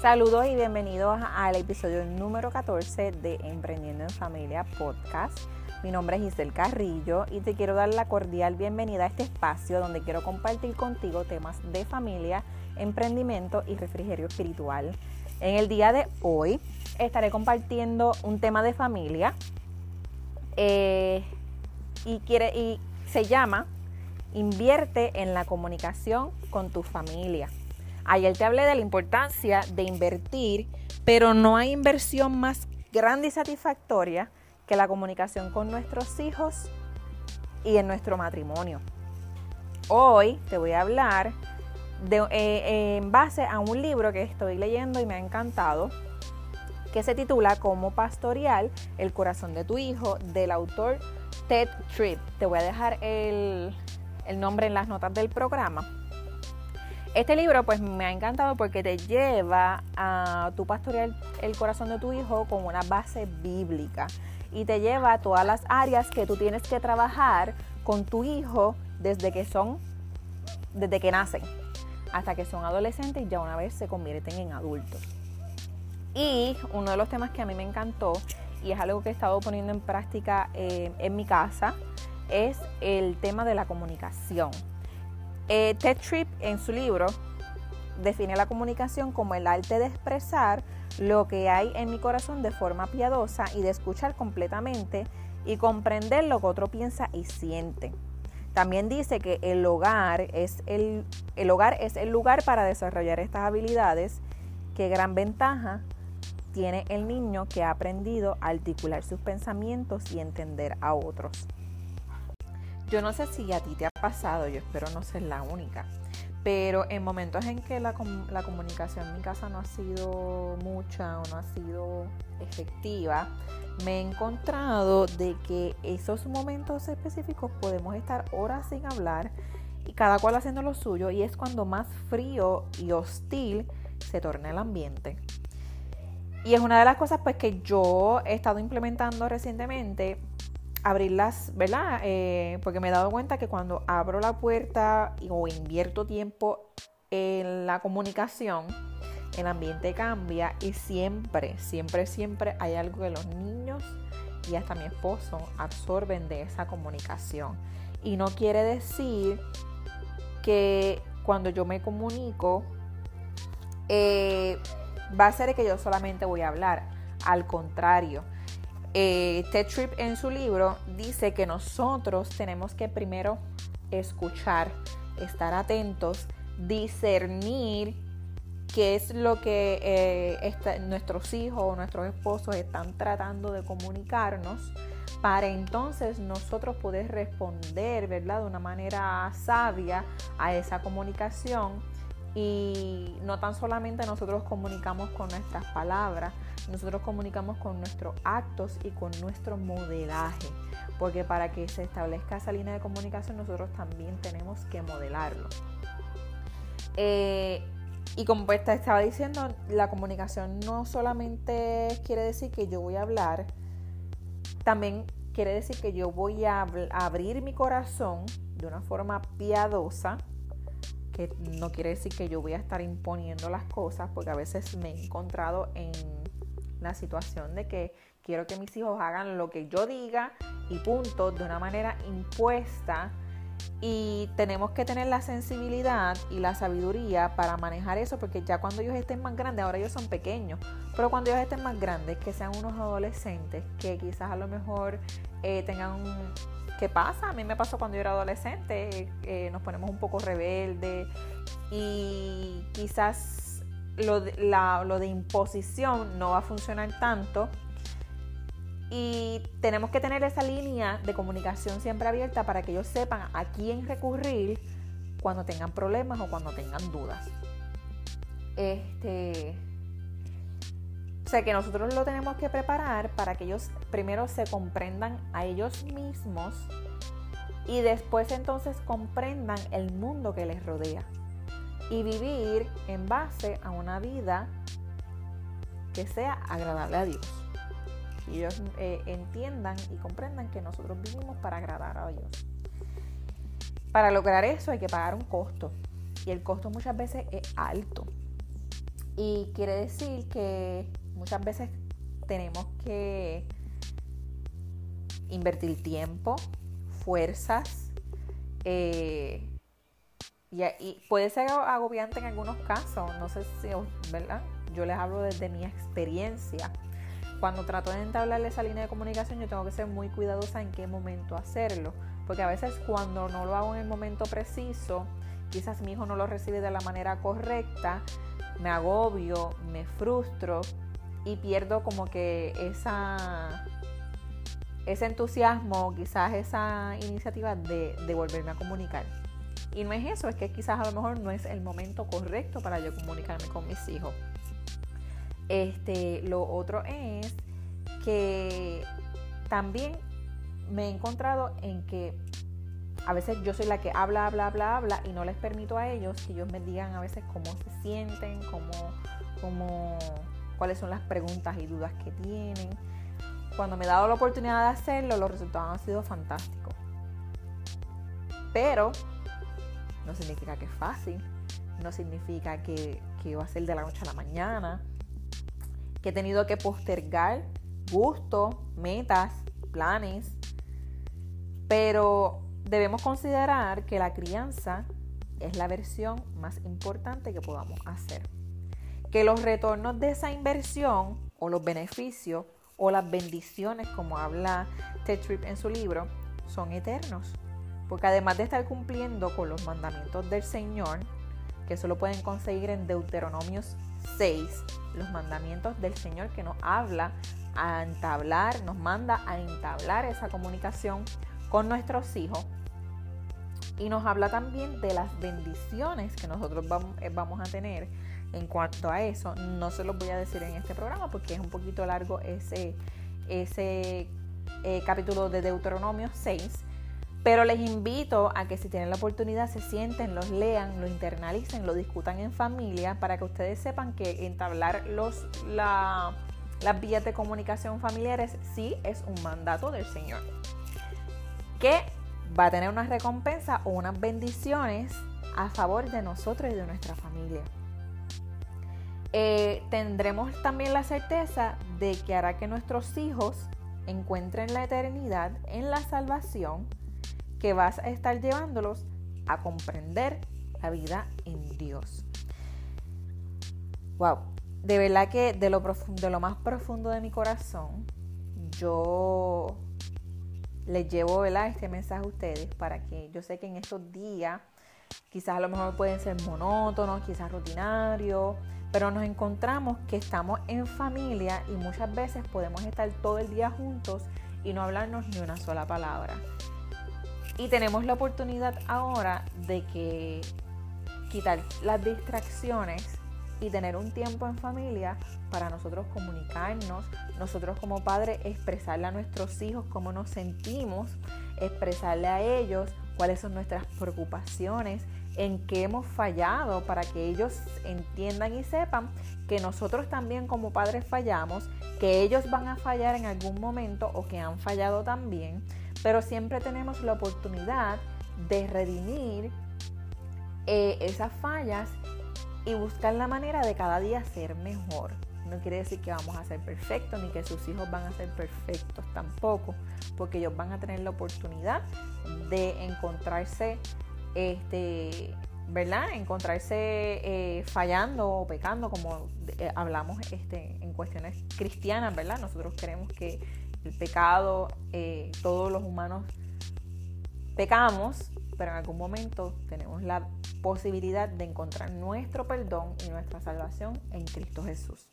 Saludos y bienvenidos al episodio número 14 de Emprendiendo en Familia Podcast. Mi nombre es Giselle Carrillo y te quiero dar la cordial bienvenida a este espacio donde quiero compartir contigo temas de familia, emprendimiento y refrigerio espiritual. En el día de hoy estaré compartiendo un tema de familia eh, y, se llama Invierte en la comunicación con tu familia. Ayer te hablé de la importancia de invertir, pero no hay inversión más grande y satisfactoria que la comunicación con nuestros hijos y en nuestro matrimonio. Hoy te voy a hablar de, eh, en base a un libro que estoy leyendo y me ha encantado, que se titula Como pastorear el corazón de tu hijo, del autor Ted Tripp. Te voy a dejar el nombre en las notas del programa este libro pues me ha encantado porque te lleva a tu pastorear el corazón de tu hijo con una base bíblica y te lleva a todas las áreas que tú tienes que trabajar con tu hijo desde que son, desde que nacen hasta que son adolescentes y ya una vez se convierten en adultos. Y uno de los temas que a mí me encantó y es algo que he estado poniendo en práctica eh, en mi casa es el tema de la comunicación. Eh, Ted Tripp en su libro define la comunicación como el arte de expresar lo que hay en mi corazón de forma piadosa y de escuchar completamente y comprender lo que otro piensa y siente. También dice que el hogar es el, el hogar es el lugar para desarrollar estas habilidades. Qué gran ventaja tiene el niño que ha aprendido a articular sus pensamientos y entender a otros. Yo no sé si a ti te ha pasado, yo espero no ser la única, pero en momentos en que la, comunicación en mi casa no ha sido mucha o no ha sido efectiva, me he encontrado de que esos momentos específicos podemos estar horas sin hablar y cada cual haciendo lo suyo y es cuando más frío y hostil se torna el ambiente. Y es una de las cosas pues que yo he estado implementando recientemente abrirlas, ¿verdad? Eh, porque me he dado cuenta que cuando abro la puerta o invierto tiempo en la comunicación, el ambiente cambia y siempre, siempre, siempre hay algo que los niños y hasta mi esposo absorben de esa comunicación. Y no quiere decir que cuando yo me comunico eh, va a ser que yo solamente voy a hablar. Al contrario, eh, Ted Tripp en su libro dice que nosotros tenemos que primero escuchar, estar atentos, discernir qué es lo que eh, nuestros hijos o nuestros esposos están tratando de comunicarnos para entonces nosotros poder responder, ¿verdad? De una manera sabia a esa comunicación y no tan solamente nosotros comunicamos con nuestras palabras, nosotros comunicamos con nuestros actos y con nuestro modelaje, porque para que se establezca esa línea de comunicación nosotros también tenemos que modelarlo. Eh, y como pues te estaba diciendo, la comunicación no solamente quiere decir que yo voy a hablar, también quiere decir que yo voy a abrir mi corazón de una forma piadosa, que no quiere decir que yo voy a estar imponiendo las cosas, porque a veces me he encontrado en la situación de que quiero que mis hijos hagan lo que yo diga y punto, de una manera impuesta. Y tenemos que tener la sensibilidad y la sabiduría para manejar eso, porque ya cuando ellos estén más grandes, ahora ellos son pequeños, pero cuando ellos estén más grandes, que sean unos adolescentes, que quizás a lo mejor eh, tengan un, ¿Qué pasa? A mí me pasó cuando yo era adolescente, eh, nos ponemos un poco rebeldes y quizás lo de, imposición no va a funcionar tanto. Y tenemos que tener esa línea de comunicación siempre abierta para que ellos sepan a quién recurrir cuando tengan problemas o cuando tengan dudas. Este, o sea que nosotros lo tenemos que preparar para que ellos primero se comprendan a ellos mismos y después entonces comprendan el mundo que les rodea y vivir en base a una vida que sea agradable a Dios. Y ellos eh, entiendan y comprendan que nosotros vivimos para agradar a Dios. Para lograr eso hay que pagar un costo. Y el costo muchas veces es alto. Y quiere decir que muchas veces tenemos que invertir tiempo, fuerzas, eh, y, puede ser agobiante en algunos casos, no sé si, ¿verdad? Yo les hablo desde mi experiencia. Cuando trato de entablar esa línea de comunicación, yo tengo que ser muy cuidadosa en qué momento hacerlo, porque a veces cuando no lo hago en el momento preciso, quizás mi hijo no lo recibe de la manera correcta, me agobio, me frustro y pierdo como que esa ese entusiasmo, quizás esa iniciativa de, de volverme a comunicar. Y no es eso, es que quizás a lo mejor no es el momento correcto para yo comunicarme con mis hijos. Este, lo otro es que también me he encontrado en que a veces yo soy la que habla, habla, habla, habla y no les permito a ellos que ellos me digan a veces cómo se sienten, cómo, cómo, cuáles son las preguntas y dudas que tienen. Cuando me he dado la oportunidad de hacerlo, los resultados han sido fantásticos. Pero no significa que es fácil, no significa que, que va a ser de la noche a la mañana, que he tenido que postergar gustos, metas, planes, pero debemos considerar que la crianza es la versión más importante que podamos hacer. Que los retornos de esa inversión o los beneficios o las bendiciones, como habla Ted Tripp en su libro, son eternos. Porque además de estar cumpliendo con los mandamientos del Señor, que eso lo pueden conseguir en Deuteronomios 6, los mandamientos del Señor que nos habla a entablar, nos manda a entablar esa comunicación con nuestros hijos. Y nos habla también de las bendiciones que nosotros vamos, eh, vamos a tener en cuanto a eso. No se los voy a decir en este programa porque es un poquito largo ese, ese eh, capítulo de Deuteronomio 6 pero les invito a que si tienen la oportunidad se sienten, los lean, lo internalicen, lo discutan en familia para que ustedes sepan que entablar los, las vías de comunicación familiares sí es un mandato del Señor. Que va a tener una recompensa o unas bendiciones a favor de nosotros y de nuestra familia. Eh, tendremos también la certeza de que hará que nuestros hijos encuentren la eternidad en la salvación que vas a estar llevándolos a comprender la vida en Dios. Wow, de verdad que de lo, más profundo de mi corazón, yo les llevo este mensaje a ustedes para que yo sé que en estos días quizás a lo mejor pueden ser monótonos, quizás rutinarios, pero nos encontramos que estamos en familia y muchas veces podemos estar todo el día juntos y no hablarnos ni una sola palabra. Y tenemos la oportunidad ahora de que quitar las distracciones y tener un tiempo en familia para nosotros comunicarnos, nosotros como padres expresarle a nuestros hijos cómo nos sentimos, expresarle a ellos cuáles son nuestras preocupaciones, en qué hemos fallado para que ellos entiendan y sepan que nosotros también como padres fallamos, que ellos van a fallar en algún momento o que han fallado también pero siempre tenemos la oportunidad de redimir eh, esas fallas y buscar la manera de cada día ser mejor. No quiere decir que vamos a ser perfectos ni que sus hijos van a ser perfectos tampoco, porque ellos van a tener la oportunidad de encontrarse, este, ¿verdad? Encontrarse eh, fallando o pecando, como eh, hablamos este, en cuestiones cristianas, ¿verdad? Nosotros queremos que el pecado, eh, todos los humanos pecamos, pero en algún momento tenemos la posibilidad de encontrar nuestro perdón y nuestra salvación en Cristo Jesús.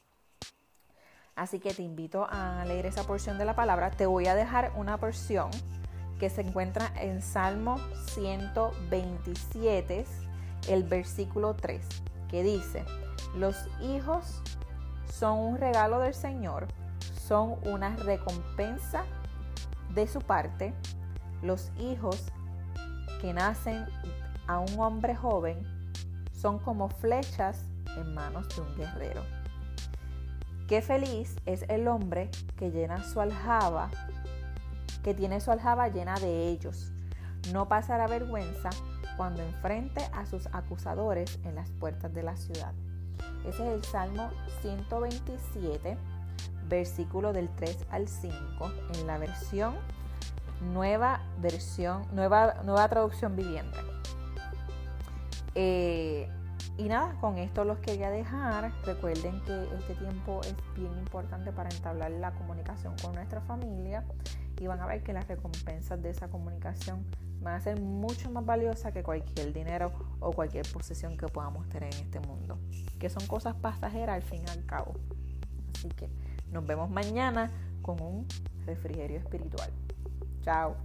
Así que te invito a leer esa porción de la palabra. Te voy a dejar una porción que se encuentra en Salmo 127, el versículo 3, que dice, los hijos son un regalo del Señor son una recompensa de su parte. Los hijos que nacen a un hombre joven son como flechas en manos de un guerrero. Qué feliz es el hombre que llena su aljaba, que tiene su aljaba llena de ellos. No pasará vergüenza cuando enfrente a sus acusadores en las puertas de la ciudad. Ese es el Salmo 127, versículo del 3 al 5, en la versión nueva versión, nueva, nueva traducción viviente. Eh, y nada, con esto los quería dejar. Recuerden que este tiempo es bien importante para entablar la comunicación con nuestra familia y van a ver que las recompensas de esa comunicación van a ser mucho más valiosas que cualquier dinero o cualquier posesión que podamos tener en este mundo, que son cosas pasajeras al fin y al cabo. Así que nos vemos mañana con un refrigerio espiritual. Chao.